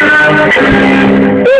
Woo!